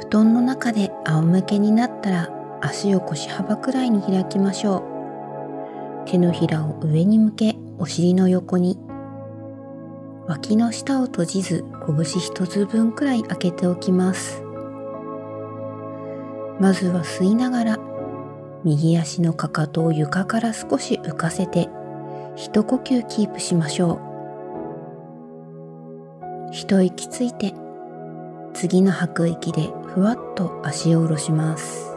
布団の中で仰向けになったら足を腰幅くらいに開きましょう。手のひらを上に向けお尻の横に。脇の下を閉じず拳一つ分くらい開けておきます。まずは吸いながら右足のかかとを床から少し浮かせて一呼吸キープしましょう。一息ついて次の吐く息でふわっと足を下ろします。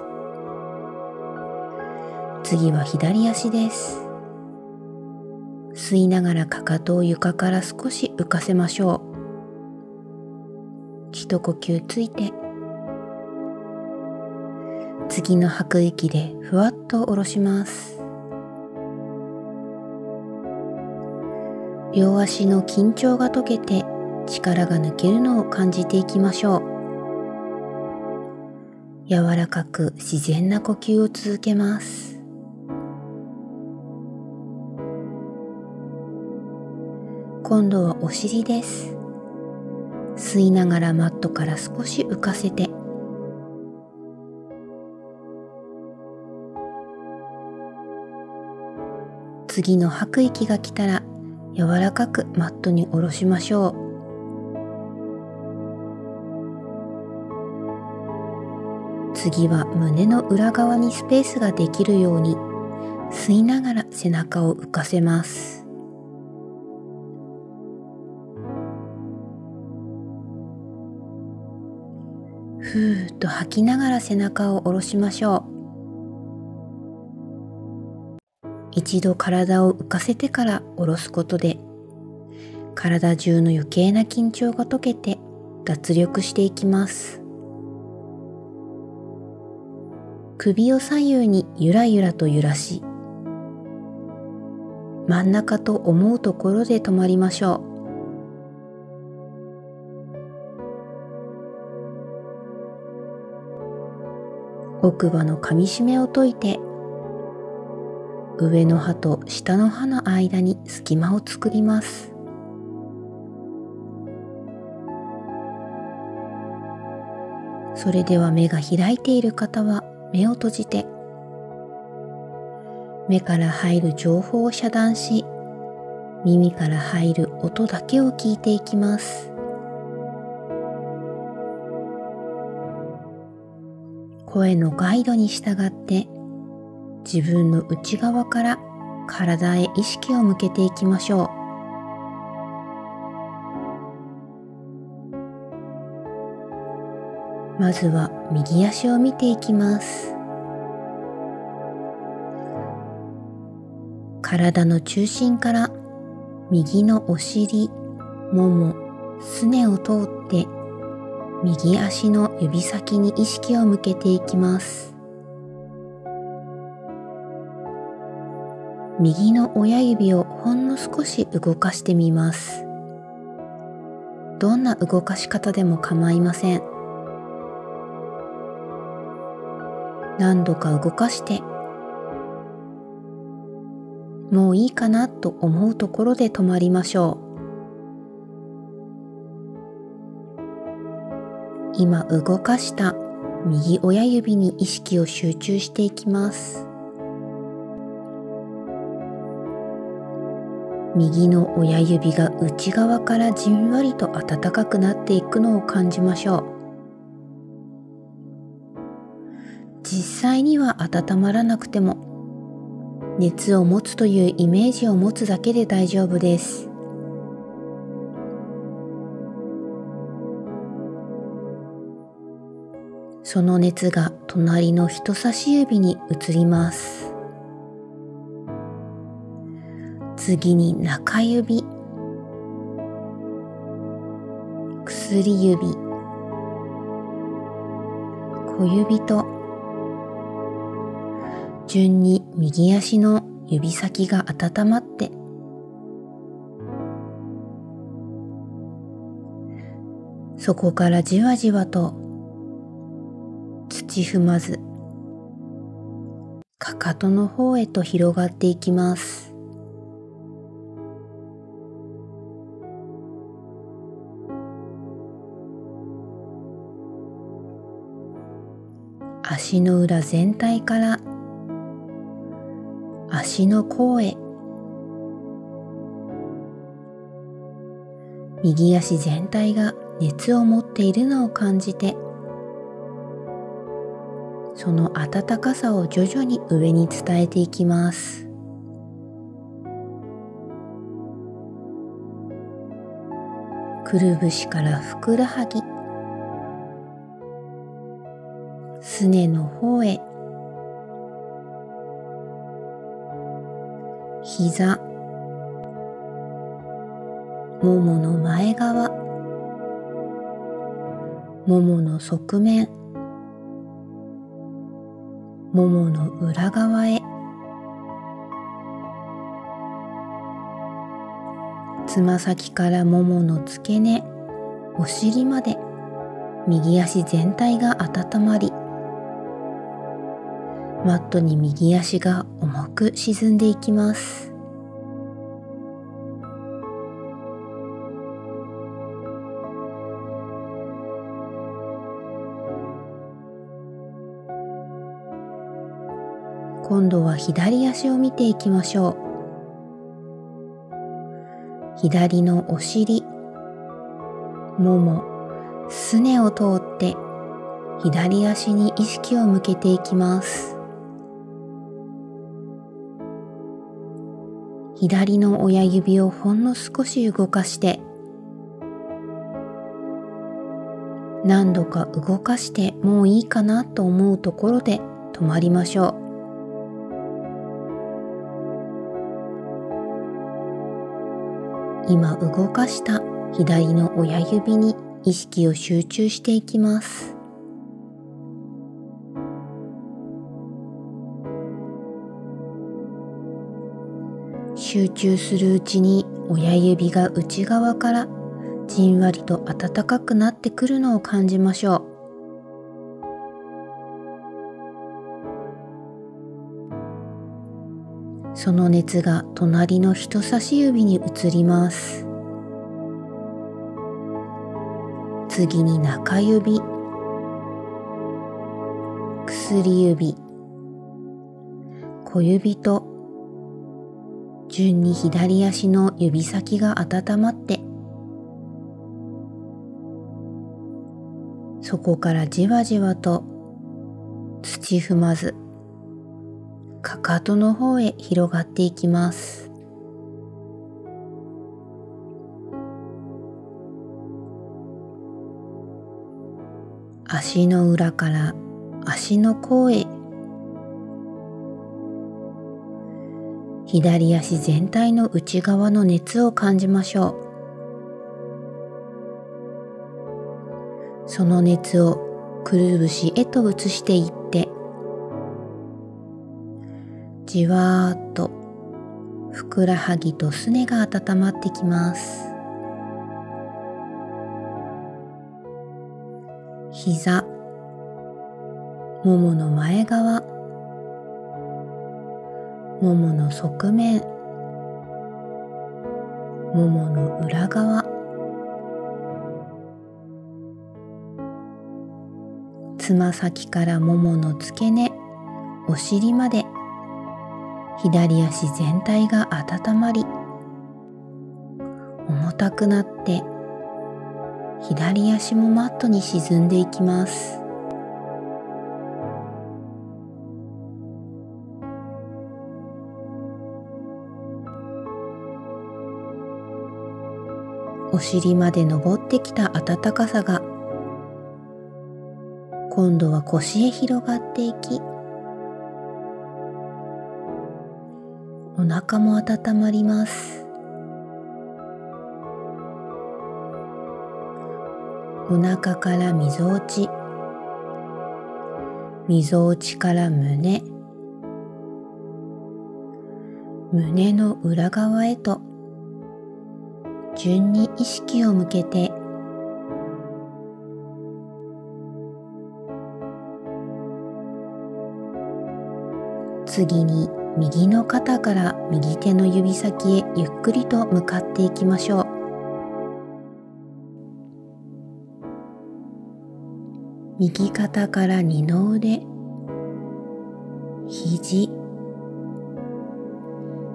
次は左足です。吸いながらかかとを床から少し浮かせましょう。一呼吸ついて、次の吐く息でふわっと下ろします。両足の緊張が解けて力が抜けるのを感じていきましょう。柔らかく自然な呼吸を続けます。今度はお尻です。吸いながらマットから少し浮かせて次の吐く息が来たら柔らかくマットに下ろしましょう次は胸の裏側にスペースができるように吸いながら背中を浮かせますふーっと吐きながら背中を下ろしましょう。一度体を浮かせてから下ろすことで体中の余計な緊張が解けて脱力していきます。首を左右にゆらゆらと揺らし真ん中と思うところで止まりましょう。奥歯の噛み締めを解いて上の歯と下の歯の間に隙間を作りますそれでは目が開いている方は目を閉じて。目から入る情報を遮断し耳から入る音だけを聞いていきます。声のガイドに従って自分の内側から体へ意識を向けていきましょう。まずは右足を見ていきます体の中心から右のお尻、もも、すねを通って右足の指先に意識を向けていきます。右の親指をほんの少し動かしてみます。どんな動かし方でも構いません。何度か動かして、もういいかなと思うところで止まりましょう。今動かした右親指に意識を集中していきます右の親指が内側からじんわりと温かくなっていくのを感じましょう実際には温まらなくても熱を持つというイメージを持つだけで大丈夫です。その熱が隣の人差し指に移ります。次に中指、薬指、小指と順に右足の指先が温まって。そこからじわじわと土踏まずかかとの方へと広がっていきます。足の裏全体からの甲へ。右足全体が熱を持っているのを感じてその温かさを徐々に上に伝えていきます。くるぶしからふくらはぎすねの方へ。膝。ももの前側。ももの側面。ももの裏側へ。つま先からももの付け根お尻まで。右足全体が温まり。マットに右足が重く沈んでいきます。今度は左足を見ていきましょう。左のお尻ももすねを通って左足に意識を向けていきます。左の親指をほんの少し動かして何度か動かしてもういいかなと思うところで止まりましょう。今動かした左の親指に意識を集中していきます。集中するうちに親指が内側からじんわりと暖かくなってくるのを感じましょう。その熱が隣の人差し指に移ります。次に中指。薬指。小指と順に左足の指先が温まってそこからじわじわと土踏まずかかとの方へ広がっていきます。足の裏から足の甲へ左足全体の内側の熱を感じましょう。その熱をくるぶしへと移していってじわーっとふくらはぎとすねが温まってきます。膝ももの前側ももの側面。ももの裏側。つま先からももの付け根お尻まで。左足全体が温まり重たくなって左足もマットに沈んでいきます。尻まで登ってきた暖かさが今度は腰へ広がっていきお腹も温まります。お腹からみぞおちみぞおちから胸。胸の裏側へと順に意識を向けて。次に右の肩から右手の指先へゆっくりと向かっていきましょう。右肩から二の腕。肘。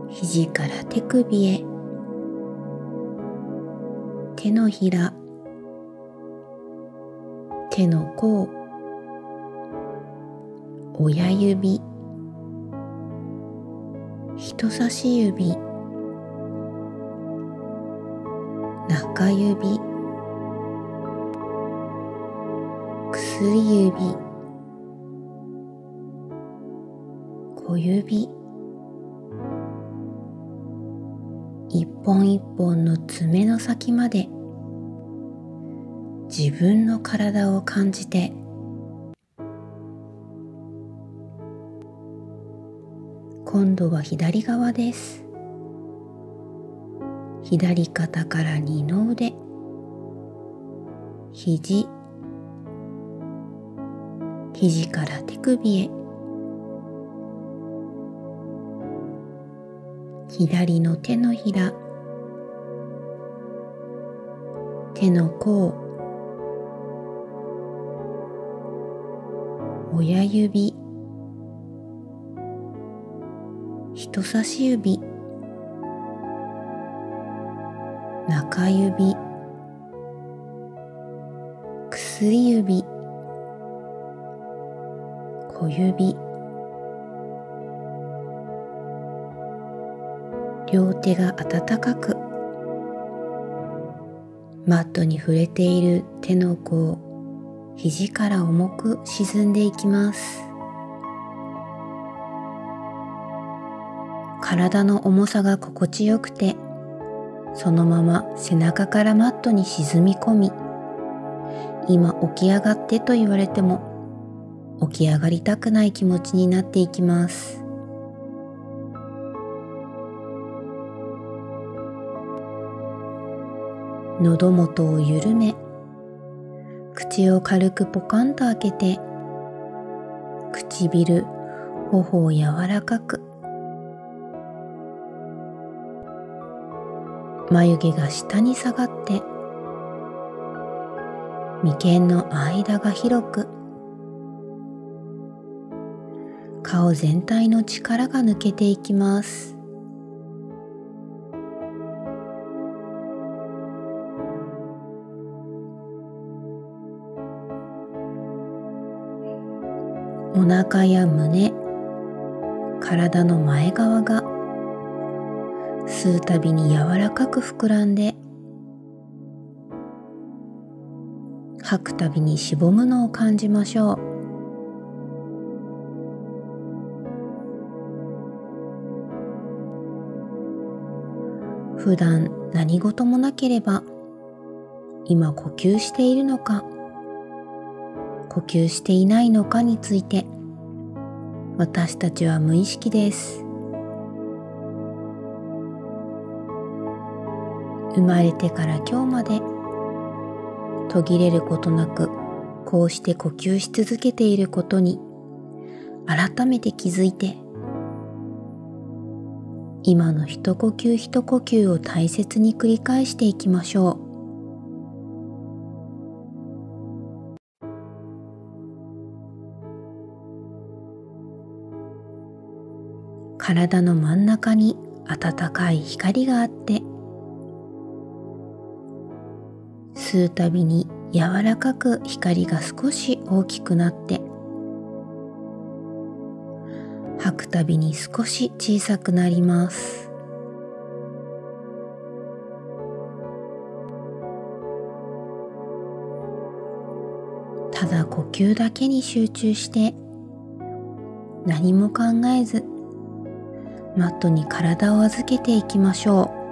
肘から手首へ。手のひら。手の甲。親指。人差し指。中指。薬指。小指。一本一本の爪の先まで。自分の体を感じて。今度は左側です。左肩から二の腕。肘。肘から手首へ。左の手のひら。手の甲。親指。人差し指。中指。薬指。小指。両手が温かく。マットに触れている手の甲。肘から重く沈んでいきます。体の重さが心地よくてそのまま背中からマットに沈み込み今起き上がってと言われても起き上がりたくない気持ちになっていきます。喉元を緩め口を軽くポカンと開けて唇頬を柔らかく。眉毛が下に下がって眉間の間が広く顔全体の力が抜けていきます。お腹や胸体の前側が吸うたびに柔らかく膨らんで吐くたびにしぼむのを感じましょう。普段何事もなければ今呼吸しているのか呼吸していないのかについて私たちは無意識です。生まれてから今日まで途切れることなくこうして呼吸し続けていることに改めて気づいて今の一呼吸一呼吸を大切に繰り返していきましょう。体の真ん中に暖かい光があって吸うたびに柔らかく光が少し大きくなって吐くたびに少し小さくなります。ただ呼吸だけに集中して何も考えずマットに体を預けていきましょう。